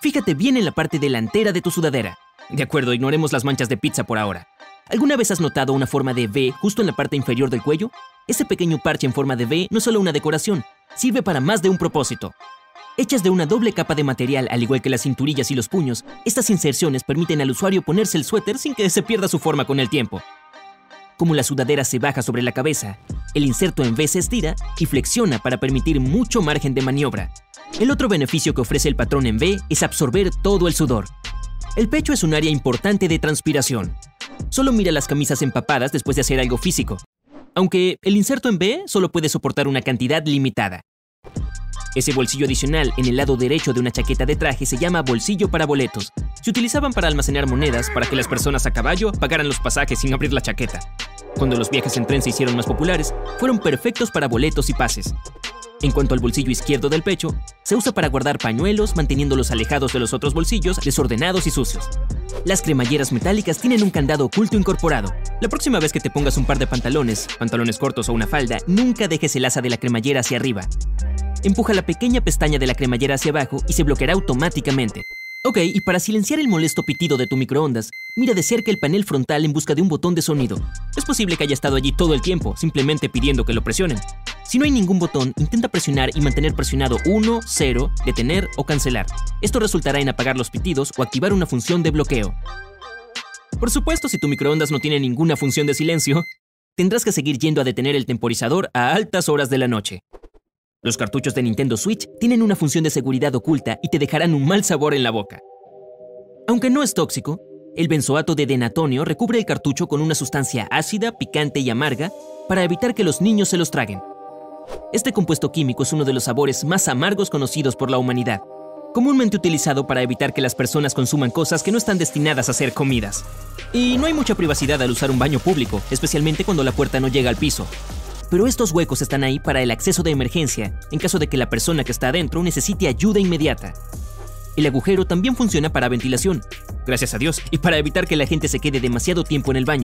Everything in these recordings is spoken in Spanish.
Fíjate bien en la parte delantera de tu sudadera. De acuerdo, ignoremos las manchas de pizza por ahora. ¿Alguna vez has notado una forma de V justo en la parte inferior del cuello? Ese pequeño parche en forma de V no es solo una decoración, sirve para más de un propósito. Hechas de una doble capa de material, al igual que las cinturillas y los puños, estas inserciones permiten al usuario ponerse el suéter sin que se pierda su forma con el tiempo. Como la sudadera se baja sobre la cabeza, el inserto en V se estira y flexiona para permitir mucho margen de maniobra. El otro beneficio que ofrece el patrón en V es absorber todo el sudor. El pecho es un área importante de transpiración. Solo mira las camisas empapadas después de hacer algo físico. Aunque el inserto en V solo puede soportar una cantidad limitada. Ese bolsillo adicional en el lado derecho de una chaqueta de traje se llama bolsillo para boletos. Se utilizaban para almacenar monedas para que las personas a caballo pagaran los pasajes sin abrir la chaqueta. Cuando los viajes en tren se hicieron más populares, fueron perfectos para boletos y pases. En cuanto al bolsillo izquierdo del pecho, se usa para guardar pañuelos manteniéndolos alejados de los otros bolsillos desordenados y sucios. Las cremalleras metálicas tienen un candado oculto incorporado. La próxima vez que te pongas un par de pantalones, pantalones cortos o una falda, nunca dejes el asa de la cremallera hacia arriba. Empuja la pequeña pestaña de la cremallera hacia abajo y se bloqueará automáticamente. Ok, y para silenciar el molesto pitido de tu microondas, mira de cerca el panel frontal en busca de un botón de sonido. Es posible que haya estado allí todo el tiempo, simplemente pidiendo que lo presionen. Si no hay ningún botón, intenta presionar y mantener presionado 1, 0, detener o cancelar. Esto resultará en apagar los pitidos o activar una función de bloqueo. Por supuesto, si tu microondas no tiene ninguna función de silencio, tendrás que seguir yendo a detener el temporizador a altas horas de la noche. Los cartuchos de Nintendo Switch tienen una función de seguridad oculta y te dejarán un mal sabor en la boca. Aunque no es tóxico, el benzoato de denatonio recubre el cartucho con una sustancia ácida, picante y amarga para evitar que los niños se los traguen. Este compuesto químico es uno de los sabores más amargos conocidos por la humanidad, comúnmente utilizado para evitar que las personas consuman cosas que no están destinadas a ser comidas. Y no hay mucha privacidad al usar un baño público, especialmente cuando la puerta no llega al piso pero estos huecos están ahí para el acceso de emergencia en caso de que la persona que está adentro necesite ayuda inmediata. El agujero también funciona para ventilación, gracias a Dios, y para evitar que la gente se quede demasiado tiempo en el baño.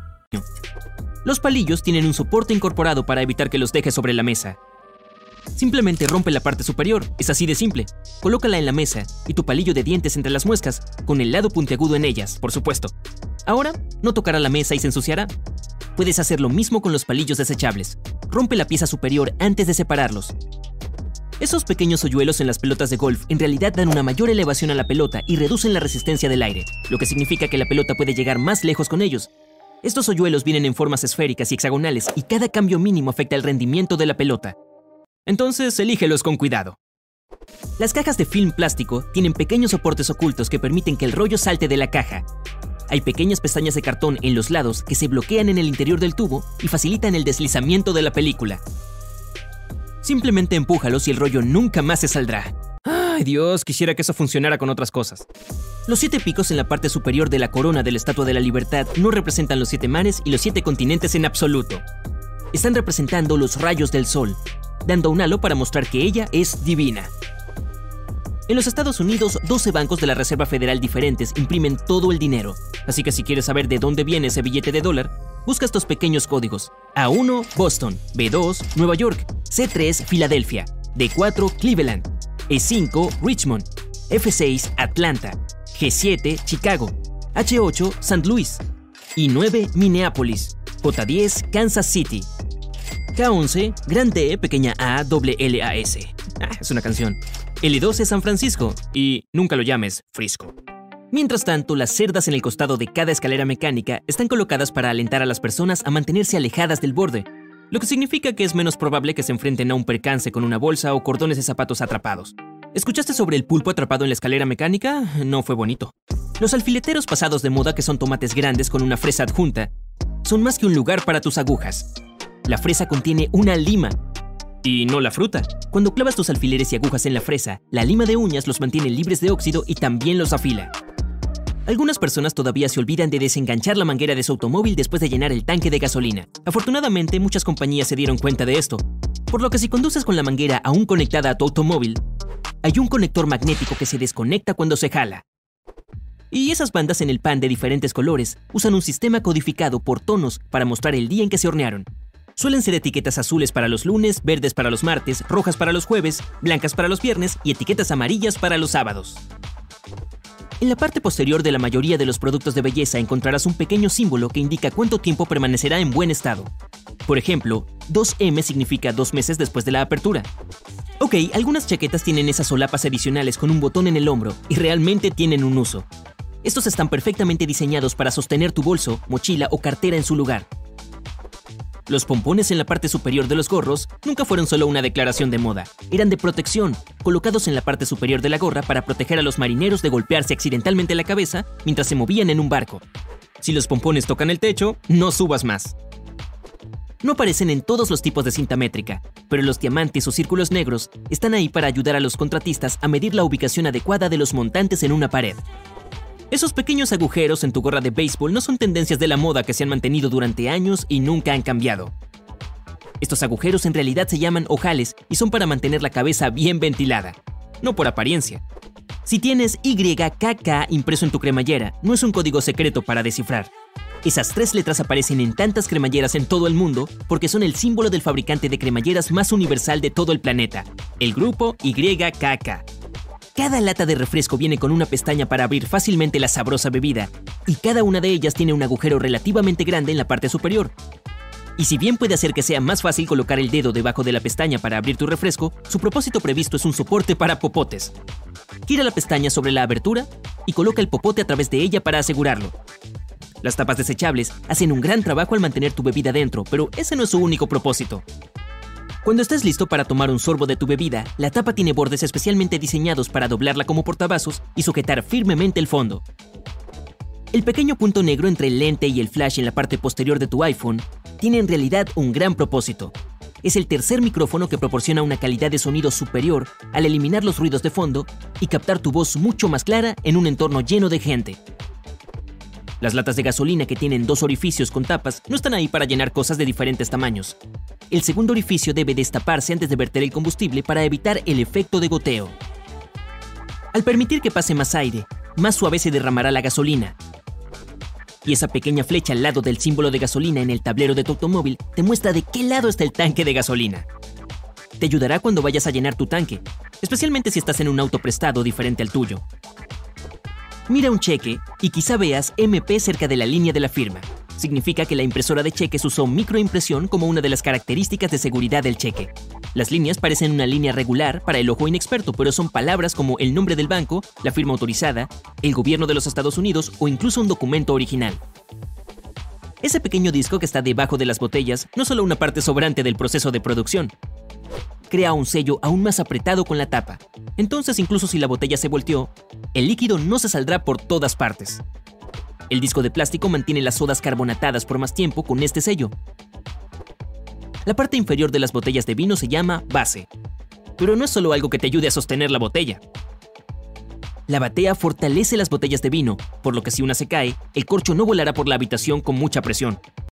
Los palillos tienen un soporte incorporado para evitar que los dejes sobre la mesa. Simplemente rompe la parte superior, es así de simple. Colócala en la mesa y tu palillo de dientes entre las muescas, con el lado puntiagudo en ellas, por supuesto. Ahora, no tocará la mesa y se ensuciará. Puedes hacer lo mismo con los palillos desechables. Rompe la pieza superior antes de separarlos. Esos pequeños hoyuelos en las pelotas de golf en realidad dan una mayor elevación a la pelota y reducen la resistencia del aire, lo que significa que la pelota puede llegar más lejos con ellos, estos hoyuelos vienen en formas esféricas y hexagonales y cada cambio mínimo afecta el rendimiento de la pelota. Entonces, elígelos con cuidado. Las cajas de film plástico tienen pequeños soportes ocultos que permiten que el rollo salte de la caja. Hay pequeñas pestañas de cartón en los lados que se bloquean en el interior del tubo y facilitan el deslizamiento de la película. Simplemente empújalos y el rollo nunca más se saldrá. Ay Dios, quisiera que eso funcionara con otras cosas. Los siete picos en la parte superior de la corona de la Estatua de la Libertad no representan los siete mares y los siete continentes en absoluto. Están representando los rayos del sol, dando un halo para mostrar que ella es divina. En los Estados Unidos, 12 bancos de la Reserva Federal diferentes imprimen todo el dinero, así que si quieres saber de dónde viene ese billete de dólar, busca estos pequeños códigos. A1, Boston, B2, Nueva York, C3, Filadelfia, D4, Cleveland, E5, Richmond, F6, Atlanta, G7, Chicago, H8, St. Louis, I9, Minneapolis, J10, Kansas City, K11, Grande pequeña A, doble L, A, S. Ah, es una canción. L12, San Francisco, y nunca lo llames Frisco. Mientras tanto, las cerdas en el costado de cada escalera mecánica están colocadas para alentar a las personas a mantenerse alejadas del borde, lo que significa que es menos probable que se enfrenten a un percance con una bolsa o cordones de zapatos atrapados. ¿Escuchaste sobre el pulpo atrapado en la escalera mecánica? No fue bonito. Los alfileteros pasados de moda, que son tomates grandes con una fresa adjunta, son más que un lugar para tus agujas. La fresa contiene una lima. Y no la fruta. Cuando clavas tus alfileres y agujas en la fresa, la lima de uñas los mantiene libres de óxido y también los afila. Algunas personas todavía se olvidan de desenganchar la manguera de su automóvil después de llenar el tanque de gasolina. Afortunadamente, muchas compañías se dieron cuenta de esto, por lo que si conduces con la manguera aún conectada a tu automóvil, hay un conector magnético que se desconecta cuando se jala. Y esas bandas en el pan de diferentes colores usan un sistema codificado por tonos para mostrar el día en que se hornearon. Suelen ser etiquetas azules para los lunes, verdes para los martes, rojas para los jueves, blancas para los viernes y etiquetas amarillas para los sábados. En la parte posterior de la mayoría de los productos de belleza encontrarás un pequeño símbolo que indica cuánto tiempo permanecerá en buen estado. Por ejemplo, 2M significa dos meses después de la apertura. Ok, algunas chaquetas tienen esas solapas adicionales con un botón en el hombro y realmente tienen un uso. Estos están perfectamente diseñados para sostener tu bolso, mochila o cartera en su lugar. Los pompones en la parte superior de los gorros nunca fueron solo una declaración de moda, eran de protección, colocados en la parte superior de la gorra para proteger a los marineros de golpearse accidentalmente la cabeza mientras se movían en un barco. Si los pompones tocan el techo, no subas más. No aparecen en todos los tipos de cinta métrica, pero los diamantes o círculos negros están ahí para ayudar a los contratistas a medir la ubicación adecuada de los montantes en una pared. Esos pequeños agujeros en tu gorra de béisbol no son tendencias de la moda que se han mantenido durante años y nunca han cambiado. Estos agujeros en realidad se llaman ojales y son para mantener la cabeza bien ventilada, no por apariencia. Si tienes YKK impreso en tu cremallera, no es un código secreto para descifrar. Esas tres letras aparecen en tantas cremalleras en todo el mundo porque son el símbolo del fabricante de cremalleras más universal de todo el planeta, el grupo YKK. Cada lata de refresco viene con una pestaña para abrir fácilmente la sabrosa bebida, y cada una de ellas tiene un agujero relativamente grande en la parte superior. Y si bien puede hacer que sea más fácil colocar el dedo debajo de la pestaña para abrir tu refresco, su propósito previsto es un soporte para popotes. Gira la pestaña sobre la abertura y coloca el popote a través de ella para asegurarlo. Las tapas desechables hacen un gran trabajo al mantener tu bebida dentro, pero ese no es su único propósito. Cuando estés listo para tomar un sorbo de tu bebida, la tapa tiene bordes especialmente diseñados para doblarla como portavasos y sujetar firmemente el fondo. El pequeño punto negro entre el lente y el flash en la parte posterior de tu iPhone tiene en realidad un gran propósito. Es el tercer micrófono que proporciona una calidad de sonido superior al eliminar los ruidos de fondo y captar tu voz mucho más clara en un entorno lleno de gente. Las latas de gasolina que tienen dos orificios con tapas no están ahí para llenar cosas de diferentes tamaños. El segundo orificio debe destaparse antes de verter el combustible para evitar el efecto de goteo. Al permitir que pase más aire, más suave se derramará la gasolina. Y esa pequeña flecha al lado del símbolo de gasolina en el tablero de tu automóvil te muestra de qué lado está el tanque de gasolina. Te ayudará cuando vayas a llenar tu tanque, especialmente si estás en un auto prestado diferente al tuyo. Mira un cheque y quizá veas MP cerca de la línea de la firma. Significa que la impresora de cheques usó microimpresión como una de las características de seguridad del cheque. Las líneas parecen una línea regular para el ojo inexperto, pero son palabras como el nombre del banco, la firma autorizada, el gobierno de los Estados Unidos o incluso un documento original. Ese pequeño disco que está debajo de las botellas no solo una parte sobrante del proceso de producción, crea un sello aún más apretado con la tapa. Entonces, incluso si la botella se volteó, el líquido no se saldrá por todas partes. El disco de plástico mantiene las sodas carbonatadas por más tiempo con este sello. La parte inferior de las botellas de vino se llama base, pero no es solo algo que te ayude a sostener la botella. La batea fortalece las botellas de vino, por lo que si una se cae, el corcho no volará por la habitación con mucha presión.